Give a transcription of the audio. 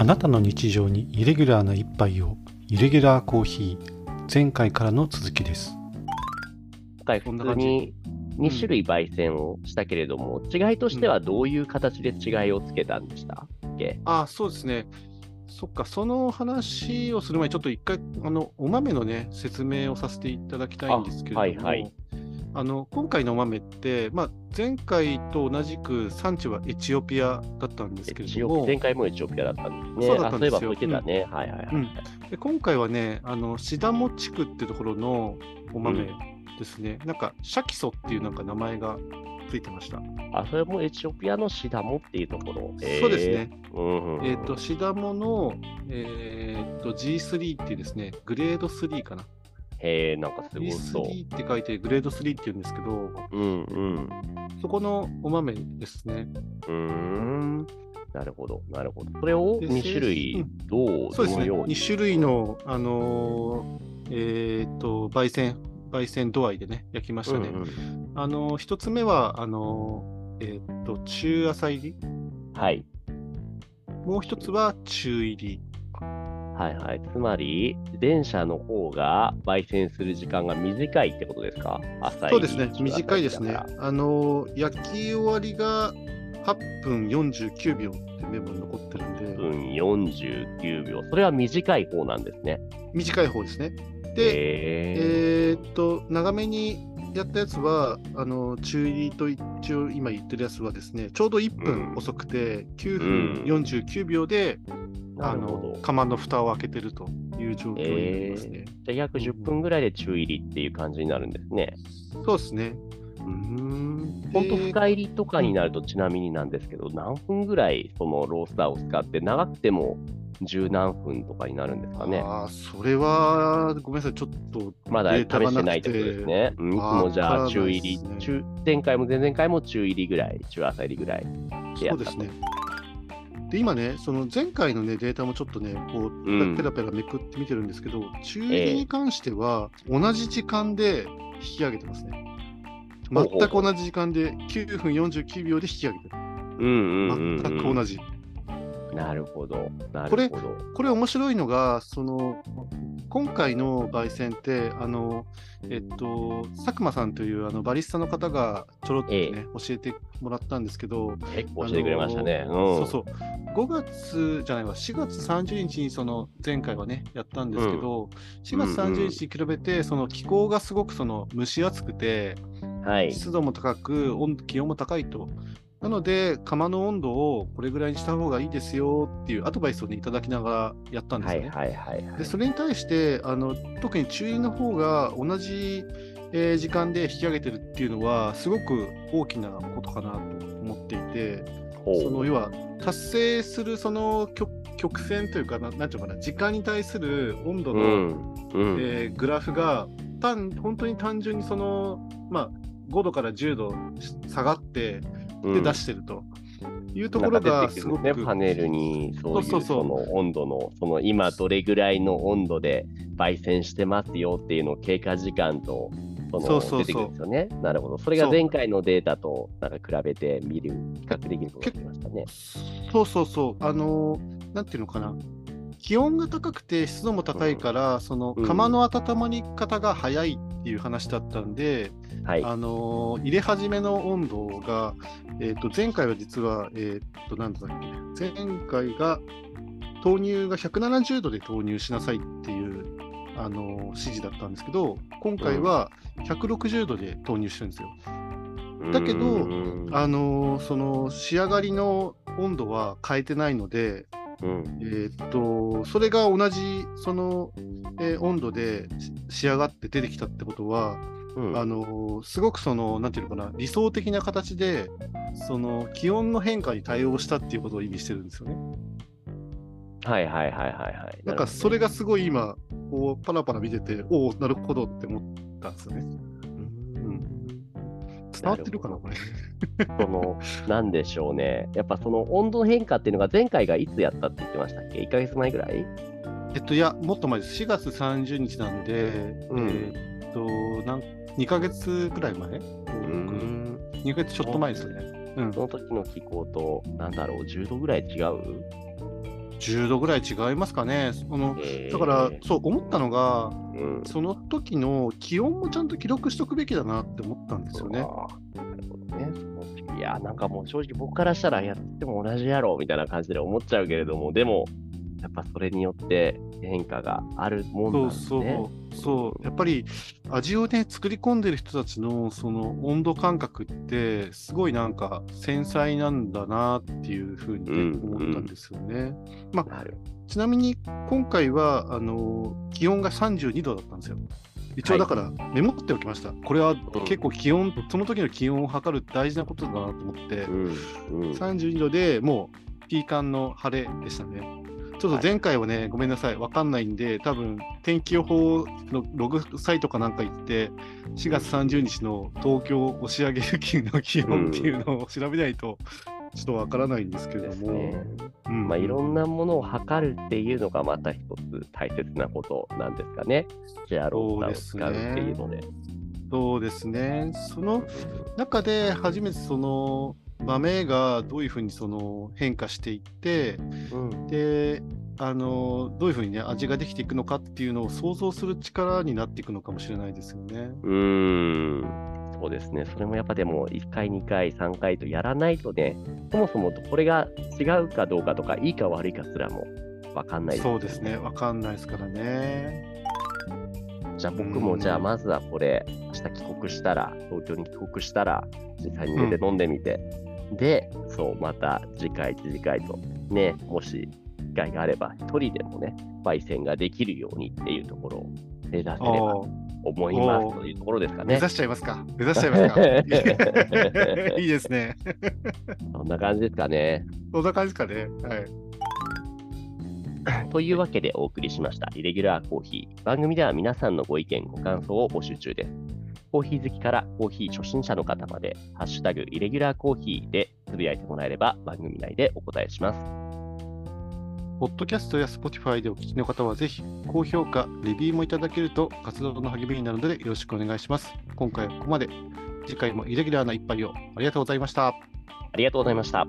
あなたの日常にイレギュラーな一杯をイレギュラーコーヒー前回からの続きです。今回普通に2種類焙煎をしたけれども、違いとしてはどういう形で違いをつけたんでした？っけ、あそうですね。そっか、その話をする前に、ちょっと一回、あの、お豆のね、説明をさせていただきたいんですけれども、はいはいあの今回のお豆って、まあ、前回と同じく産地はエチオピアだったんですけれども、前回もエチオピアだったんですね。そうだったんですよあそういえばね。はいはいはい。うんで今回はね、あのシダモ地区ってところのお豆ですね、なんかシャキソっていうなんか名前がついてました。あ、それもエチオピアのシダモっていうところ。そうですね。うんうん、えっ、と、シダモの、えー、と G3 っていうですね、グレード3かな。へえ、なんかすごそう。G3 って書いて、グレード3っていうんですけど、うんうん。そこのお豆ですね。うーん。なるほど、なるほど。それをで2種類う、どう、そうですね。どのように？2種類の、あのーえっ、と、焙煎、焙煎度合いでね、焼きましたね。うんうんあのー、一つ目は、あのー、えっ、と、中浅入り。はい。もう一つは中入り。はいはい。つまり、電車の方が焙煎する時間が短いってことですか？そうですね。中短いですね。あのー、焼き終わりが8分49秒ってメモに残ってるんで、ら分49秒。それは短い方なんですね。短い方ですね。で、へえーっと、長めにやったやつは、あの中入りと一応今言ってるやつはですね、ちょうど1分遅くて、9分49秒で、あなるほど。の釜の蓋を開けてるという状況になりますね。じゃあ約10分ぐらいで中入りっていう感じになるんですね。そうですね。うーん。本当で深入りとかになるとちなみになんですけど、何分ぐらいそのロースターを使って、長くても十何分とかになるんですかね。ああ、それは、ごめんなさい、ちょっと、まだ試してないってことですね。うんいつもじゃあ中入りね、中前回も前々回も中入りぐらい、中浅入りぐらいでやったと。そうですね。で、今ね、その前回のね、データもちょっとね、こうペラペラめくって見てるんですけど、中入りに関しては、同じ時間で引き上げてますね。全く同じ時間で、9分49秒で引き上げてる。う全く同じ。なるほど。なるこれ。これ面白いのが、その、今回の焙煎って、あの、えっと、佐久間さんというあのバリスタの方がちょろっとね、え教えてもらったんですけど、結構教えてくれましたね。あのーうんそうそう。5月じゃないわ、4月30日にその前回はね、やったんですけど、4月30日に比べて、その気候がすごくその蒸し暑くて、はい。湿度も高く、温気温も高いと。なので、釜の温度をこれぐらいにした方がいいですよっていうアドバイスを、ね、いただきながらやったんですよね。はいはいはいはい。でそれに対してあの特に中入りの方が同じ、えー時間で引き上げてるっていうのはすごく大きなことかなと思っていてその要は達成するその曲曲線というかななんていうのかな時間に対する温度の、うん。うん。えーグラフが単本当に単純にその、まあ、5度から10度下がってで出してると。いうところがすごく。パネルにそういうその温度の、その今どれぐらいの温度で焙煎してますよっていうのを経過時間とそのそうそうそう。出てくるんですよね。なるほど。それが前回のデータとなんか比べて見る、比較できることができましたね。そうそうそう、あのーなんていうのかな、気温が高くて湿度も高いから、そのうん。釜の温まり方が早いっていう話だったんで、はい。あのー入れ始めの温度が、えー、と前回は実は、えー、となんだっけ、前回が豆乳が170度で投入しなさいっていう、あのー指示だったんですけど、今回は160度で投入してるんですよ。だけどうんあのーその仕上がりの温度は変えてないので、うんえーっと、それが同じその、えー温度でし仕上がって出てきたってことは、うんあのすごくその、なんていうのかな、理想的な形で、その気温の変化に対応したっていうことを意味してるんですよね。はいはいはいはいはい。なんかそれがすごい今、こうパラパラ見てて、おお、なるほどって思ったんですよね。うん伝わってるかな、これ。その、なんでしょうね。やっぱその温度変化っていうのが前回がいつやったって言ってましたっけ ?1 ヶ月前ぐらい？えっと、いや、もっと前です。4月30日なんで、うんえーっと、なん2ヶ月くらい前？うーん ?2 ヶ月ちょっと前ですね。うんそ。の時の気候と、なんだろう、10度ぐらい違う？10度ぐらい違いますかね。そのえーだから、そう思ったのが、うん。その時の気温もちゃんと記録しとくべきだなって思ったんですよね。ね。いや、なんかもう正直僕からしたらやっても同じやろみたいな感じで思っちゃうけれども、でも、やっぱそれによって変化があるもんなんですそうね。そう、そう、やっぱり味をね、作り込んでる人たちのその温度感覚って、すごいなんか繊細なんだなっていうふうに思ったんですよね。まあ、ちなみに今回はあの気温が32度だったんですよ。一応だからメモっておきました。これは結構気温、その時の気温を測る大事なことだなと思って、うんうん。32度でもうピーカンの晴れでしたね。ちょっと前回はね、ごめんなさい、わかんないんで、多分天気予報のログサイトかなんか行って、4月30日の東京押上付近の気温っていうのを調べないと、ちょっとわからないんですけれども、ね。うん。まあ、いろんなものを測るっていうのがまた一つ大切なことなんですかね。シェアローを使うっていうので。そうですね、その中で初めてその豆がどういうふうにその変化していって、うん。であのどういうふうにね味ができていくのかっていうのを想像する力になっていくのかもしれないですよね。うーん、そうですね。それもやっぱでも、1回、2回、3回とやらないとね、そもそもこれが違うかどうかとか、いいか悪いかすらもわかんないそうですね、わかんないですからね。じゃあ僕も、じゃあまずはこれ、明日帰国したら、東京に帰国したら、実際に入れて飲んでみて、で、そう、また次回、次回と、ね、もし機会があれば、一人でもね、焙煎ができるようにっていうところを目指せれば思いますというところですかね。目指しちゃいますか。目指しちゃいますか。いいですね。そんな感じですかね。そんな感じですかね。はい。というわけでお送りしました、イレギュラーコーヒー。番組では皆さんのご意見、ご感想を募集中です。コーヒー好きからコーヒー初心者の方まで、ハッシュタグイレギュラーコーヒーでつぶやいてもらえれば番組内でお答えします。ポッドキャストや Spotify でお聞きの方は、ぜひ高評価、レビューもいただけると活動の励みになるのでよろしくお願いします。今回はここまで。次回もイレギュラーな一杯をありがとうございました。ありがとうございました。